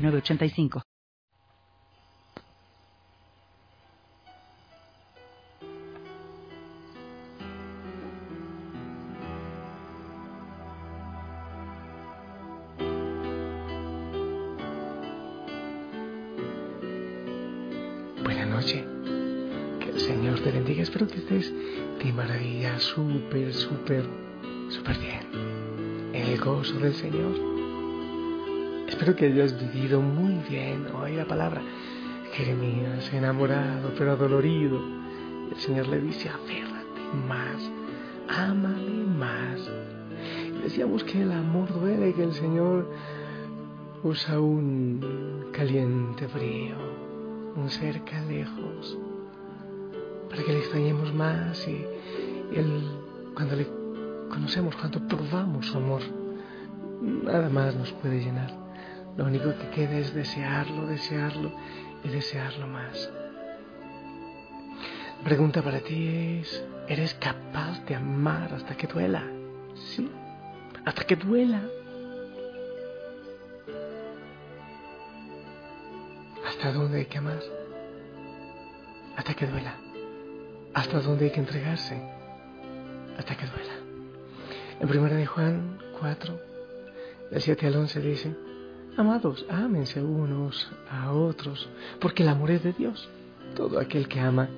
906985. Buenas noches. Que el Señor te bendiga. Espero que estés de maravilla, súper, súper, súper bien. En el gozo del Señor. Espero que hayas vivido muy bien hoy la palabra. Jeremías, enamorado pero adolorido. El Señor le dice, aférrate más, ámame más. Decíamos que el amor duele, que el Señor usa un caliente frío, un cerca lejos, para que le extrañemos más y, cuando le conocemos, cuando probamos su amor, nada más nos puede llenar. Lo único que queda es desearlo, desearlo y desearlo más. La pregunta para ti es, ¿eres capaz de amar hasta que duela? Sí, hasta que duela. ¿Hasta dónde hay que amar? Hasta que duela. ¿Hasta dónde hay que entregarse? Hasta que duela. En 1 de Juan 4, del 7 al 11 dice, Amados, ámense unos a otros, porque el amor es de Dios. Todo aquel que ama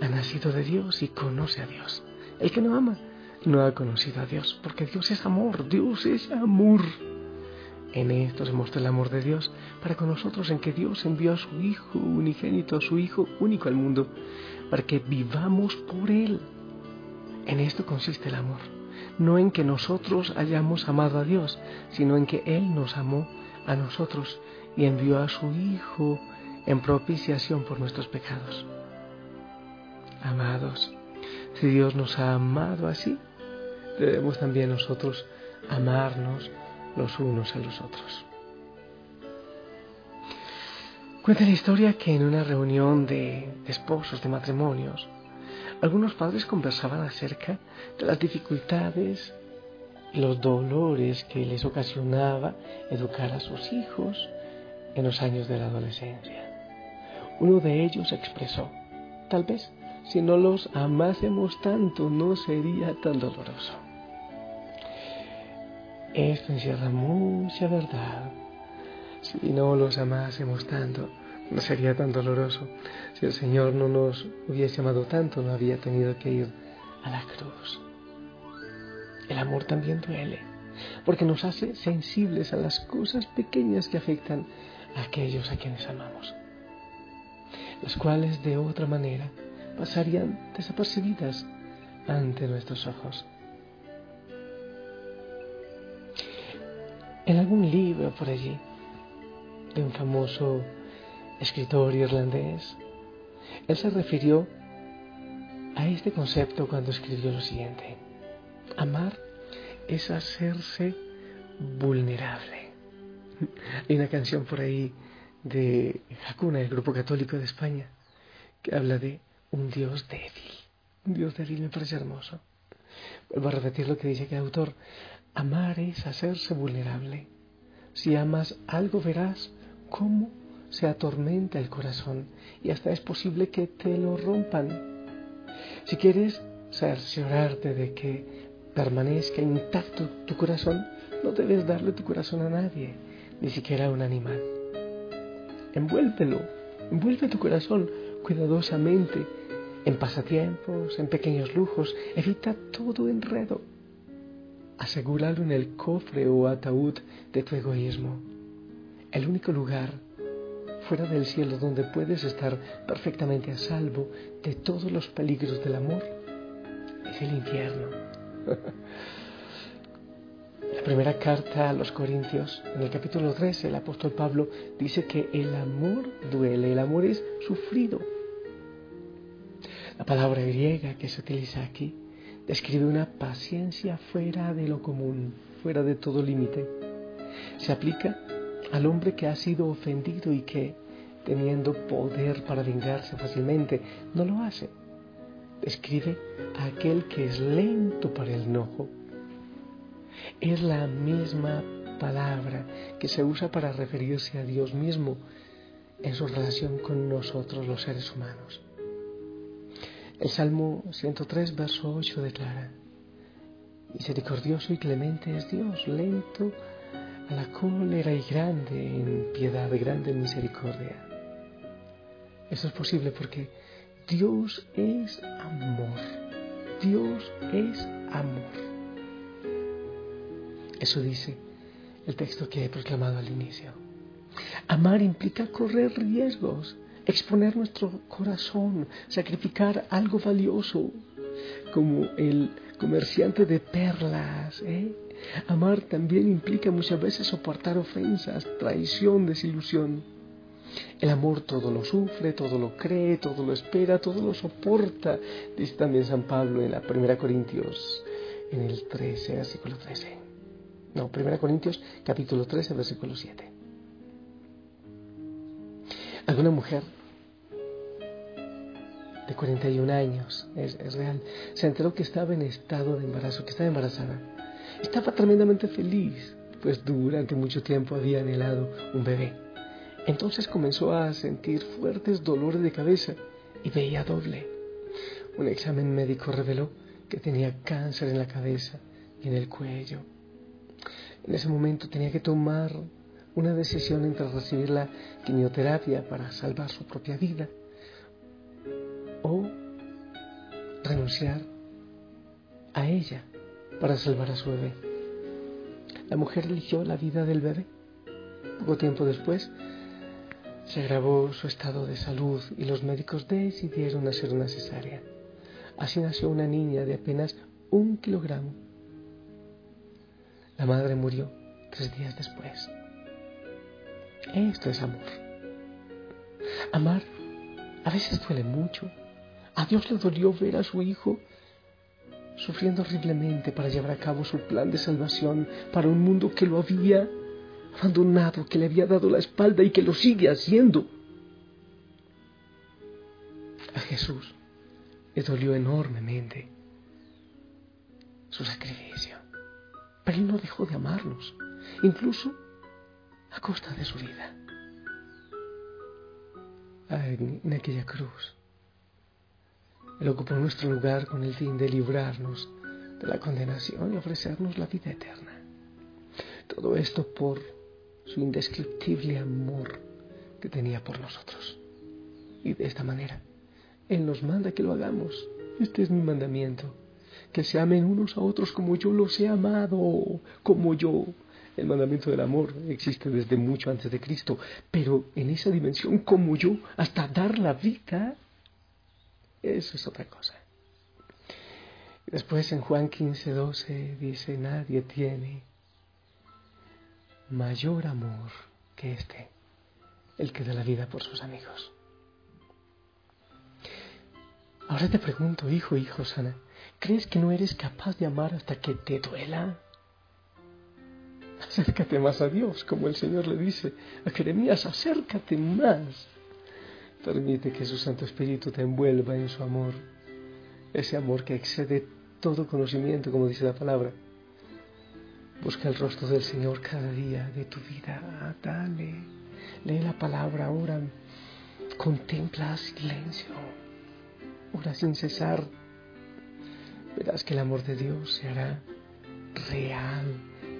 ha nacido de Dios y conoce a Dios. El que no ama no ha conocido a Dios, porque Dios es amor, Dios es amor. En esto se muestra el amor de Dios para con nosotros, en que Dios envió a su Hijo unigénito, a su Hijo único al mundo, para que vivamos por Él. En esto consiste el amor, no en que nosotros hayamos amado a Dios, sino en que Él nos amó a nosotros y envió a su Hijo en propiciación por nuestros pecados. Amados, si Dios nos ha amado así, debemos también nosotros amarnos los unos a los otros. Cuenta la historia que en una reunión de, esposos, de matrimonios, algunos padres conversaban acerca de las dificultades los dolores que les ocasionaba educar a sus hijos en los años de la adolescencia. Uno de ellos expresó, tal vez si no los amásemos tanto no sería tan doloroso. Esto encierra mucha verdad. Si no los amásemos tanto, no sería tan doloroso. Si el Señor no nos hubiese amado tanto, no había tenido que ir a la cruz. El amor también duele, porque nos hace sensibles a las cosas pequeñas que afectan a aquellos a quienes amamos, las cuales de otra manera pasarían desapercibidas ante nuestros ojos. En algún libro por allí, de un famoso escritor irlandés, él se refirió a este concepto cuando escribió lo siguiente. Amar es hacerse vulnerable. Hay una canción por ahí de Hakuna, el grupo católico de España, que habla de un Dios débil. Un Dios débil me parece hermoso. Vuelvo a repetir lo que dice el autor. Amar es hacerse vulnerable. Si amas algo verás cómo se atormenta el corazón y hasta es posible que te lo rompan. Si quieres cerciorarte de que permanezca intacto tu corazón, no debes darle tu corazón a nadie, ni siquiera a un animal. Envuélvelo, envuelve tu corazón cuidadosamente en pasatiempos, en pequeños lujos, evita todo enredo. Asegúralo en el cofre o ataúd de tu egoísmo. El único lugar fuera del cielo donde puedes estar perfectamente a salvo de todos los peligros del amor es el infierno. La primera carta a los Corintios, en el capítulo 13, el apóstol Pablo dice que el amor duele, el amor es sufrido. La palabra griega que se utiliza aquí describe una paciencia fuera de lo común, fuera de todo límite. Se aplica al hombre que ha sido ofendido y que, teniendo poder para vengarse fácilmente, no lo hace. Describe a aquel que es lento para el enojo es la misma palabra que se usa para referirse a Dios mismo en su relación con nosotros los seres humanos. El Salmo 103, verso 8 declara, Misericordioso y clemente es Dios, lento a la cólera y grande en piedad, grande en misericordia. Eso es posible porque Dios es amor. Dios es amor. Eso dice el texto que he proclamado al inicio. Amar implica correr riesgos, exponer nuestro corazón, sacrificar algo valioso, como el comerciante de perlas. ¿eh? Amar también implica muchas veces soportar ofensas, traición, desilusión. El amor todo lo sufre, todo lo cree, todo lo espera, todo lo soporta, dice también San Pablo en la 1 Corintios, en el 13, versículo 13. No, 1 Corintios capítulo 13, versículo 7. Alguna mujer de 41 años, es, es, real, se enteró que estaba en estado de embarazo, que estaba embarazada. Estaba tremendamente feliz, pues durante mucho tiempo había anhelado un bebé. Entonces comenzó a sentir fuertes dolores de cabeza y veía doble. Un examen médico reveló que tenía cáncer en la cabeza y en el cuello. En ese momento tenía que tomar una decisión entre recibir la quimioterapia para salvar su propia vida o renunciar a ella para salvar a su bebé. La mujer eligió la vida del bebé. Poco tiempo después se agravó su estado de salud y los médicos decidieron hacer una cesárea. Así nació una niña de apenas un kilogramo la madre murió tres días después. Esto es amor. Amar a veces duele mucho. A Dios le dolió ver a su hijo sufriendo horriblemente para llevar a cabo su plan de salvación para un mundo que lo había abandonado, que le había dado la espalda y que lo sigue haciendo. A Jesús le dolió enormemente su sacrificio. Pero Él no dejó de amarnos, incluso a costa de su vida. en aquella cruz, Él ocupó nuestro lugar con el fin de librarnos de la condenación y ofrecernos la vida eterna. Todo esto por su indescriptible amor que tenía por nosotros. Y de esta manera, Él nos manda que lo hagamos. Este es mi mandamiento que se amen unos a otros como yo los he amado, como yo. El mandamiento del amor existe desde mucho antes de Cristo, pero en esa dimensión como yo, hasta dar la vida, eso es otra cosa. Después en Juan 15, 12 dice, nadie tiene mayor amor que este, el que da la vida por sus amigos. Ahora te pregunto, hijo, hijo sana, ¿Crees que no eres capaz de amar hasta que te duela? Acércate más a Dios, como el Señor le dice a Jeremías, acércate más. Permite que su Santo Espíritu te envuelva en su amor, ese amor que excede todo conocimiento, como dice la palabra. Busca el rostro del Señor cada día de tu vida. Dale, lee la palabra, ora, contempla silencio, ora sin cesar verás que el amor de Dios se hará real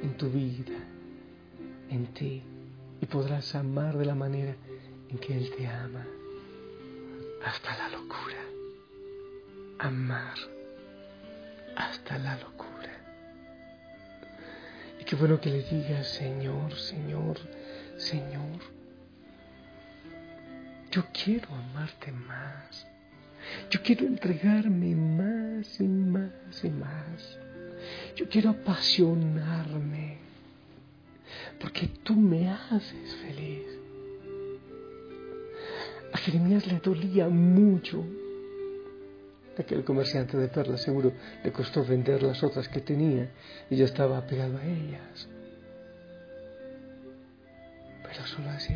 en tu vida, en ti, y podrás amar de la manera en que Él te ama, hasta la locura. Amar hasta la locura. Qué bueno que le digas, Señor, Señor, Señor, yo quiero amarte más. Yo quiero entregarme más y más y más. Yo quiero apasionarme porque tú me haces feliz. A Jeremías le dolía mucho. Aquel comerciante de perlas seguro le costó vender las otras que tenía y yo estaba apegado a ellas. Pero solo así,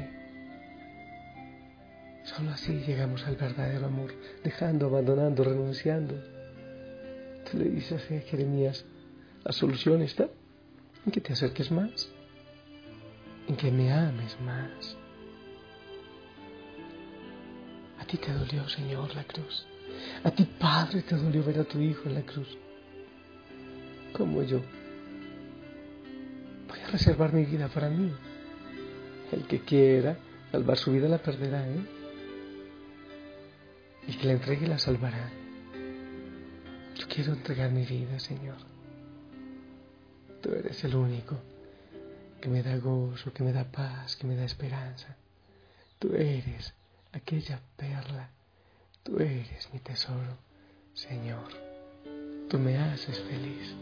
solo así llegamos al verdadero amor, dejando, abandonando, renunciando. Tú le dices a Jeremías, la solución está en que te acerques más, en que me ames más. A ti te dolió, Señor, la cruz. A ti, Padre, te dolió ver a tu Hijo en la cruz. Como yo. Voy a reservar mi vida para mí. El que quiera salvar su vida la perderá, ¿eh? El que la entregue la salvará. Yo quiero entregar mi vida, Señor. Tú eres el único que me da gozo, que me da paz, que me da esperanza. Tú eres aquella perla, tú eres mi tesoro, Señor. Tú me haces feliz.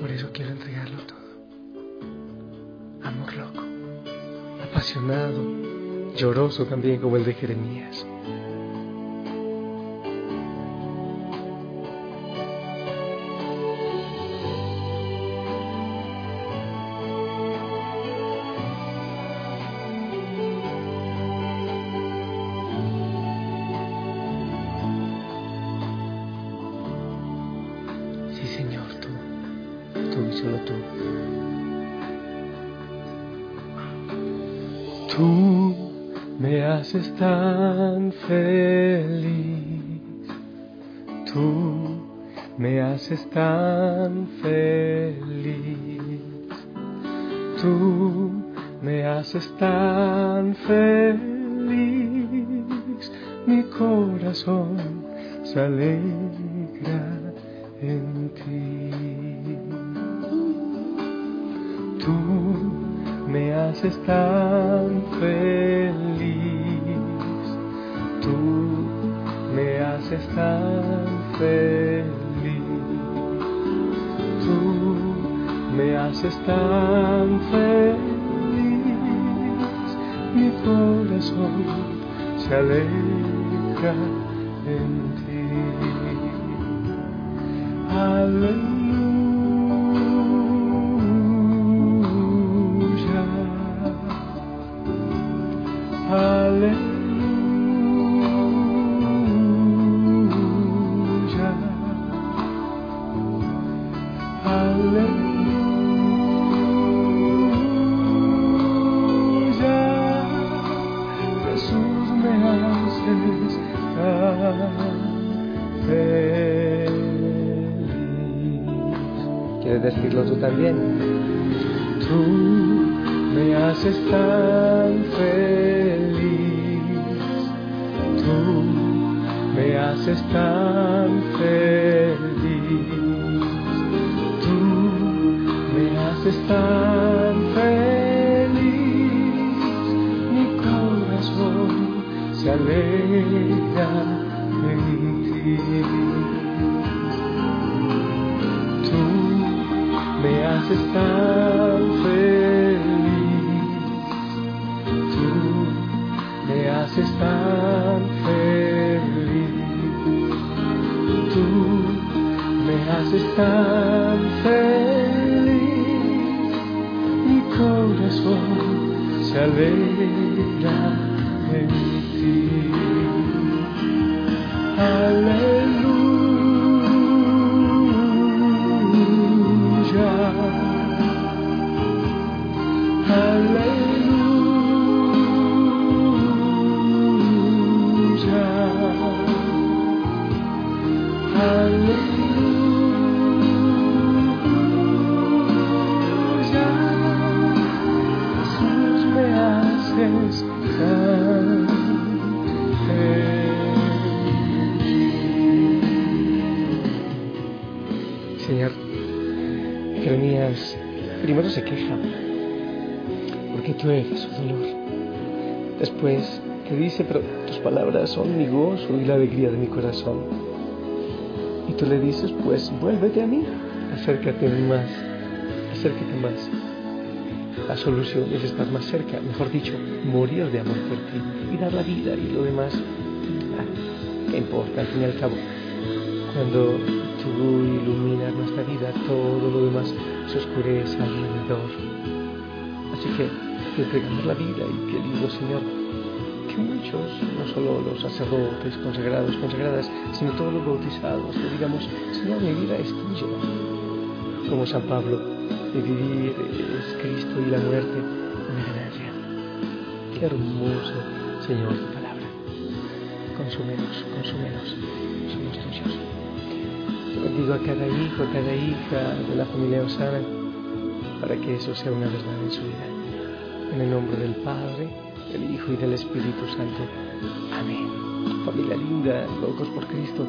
Por eso quiero entregarlo todo. Amor loco, apasionado, lloroso también como el de Jeremías. Tú me haces tan feliz, tú me haces tan feliz, tú me haces tan feliz, mi corazón se haces tan feliz, tú me haces tan feliz, tú me haces tan feliz, mi corazón se alegra en ti. Me tan feliz. Mi corazón se alegra en ti. haces tan corazón se alegra en ti. Primero se queja porque tú eres su dolor. Después te dice, pero tus palabras son mi gozo y la alegría de mi corazón. Y tú le dices, pues vuélvete a mí, acércate más, acércate más. La solución es estar más cerca, mejor dicho, morir de amor por ti y dar la vida y lo demás, ah, ¿qué importa al fin y al cabo? Cuando tú iluminas nuestra vida, todo lo demás se oscurece alrededor. Así que entregamos la vida y qué lindo Señor, que muchos, no solo los sacerdotes consagrados, consagradas, sino todos los bautizados, que digamos, Señor, mi vida es tuya. Como San Pablo, de vivir es Cristo y la muerte una ganancia. Qué hermoso, Señor, tu palabra. Somos tuyos. Bendigo a cada hijo, a cada hija de la familia Osana, para que eso sea una verdad en su vida. En el nombre del Padre, del Hijo y del Espíritu Santo. Amén. Familia linda, locos por Cristo,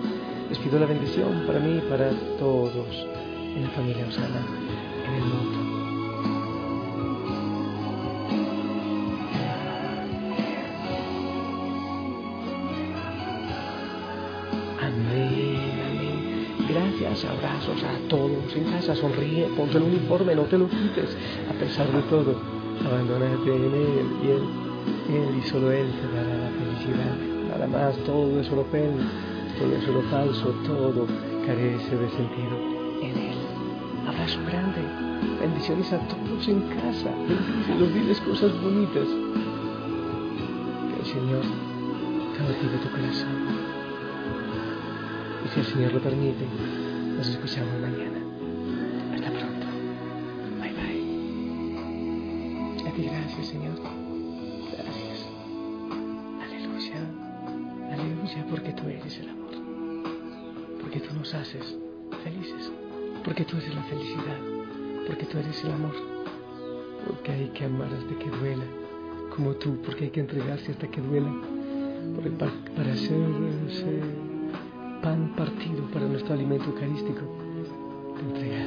les pido la bendición para mí y para todos en la familia Osana, en el mundo. En casa, sonríe, ponte el uniforme, no te lo quites, a pesar de todo, abandónate en Él y Él, Él y solo Él te dará la felicidad, nada más, todo es solo fel, todo es solo falso, todo carece de sentido en Él. Abrazo grande, bendiciones a todos en casa, bendícelos, diles cosas bonitas. Que el Señor cautive tu corazón. Y si el Señor lo permite, nos escuchamos mañana. Señor. Gracias. Aleluya. Aleluya, porque tú eres el amor. Porque tú nos haces felices. Porque tú eres la felicidad. Porque tú eres el amor. Porque hay que amar hasta que duela. Como tú, porque hay que entregarse hasta que duela. Para, para hacerse pan partido para nuestro alimento eucarístico, te entregaste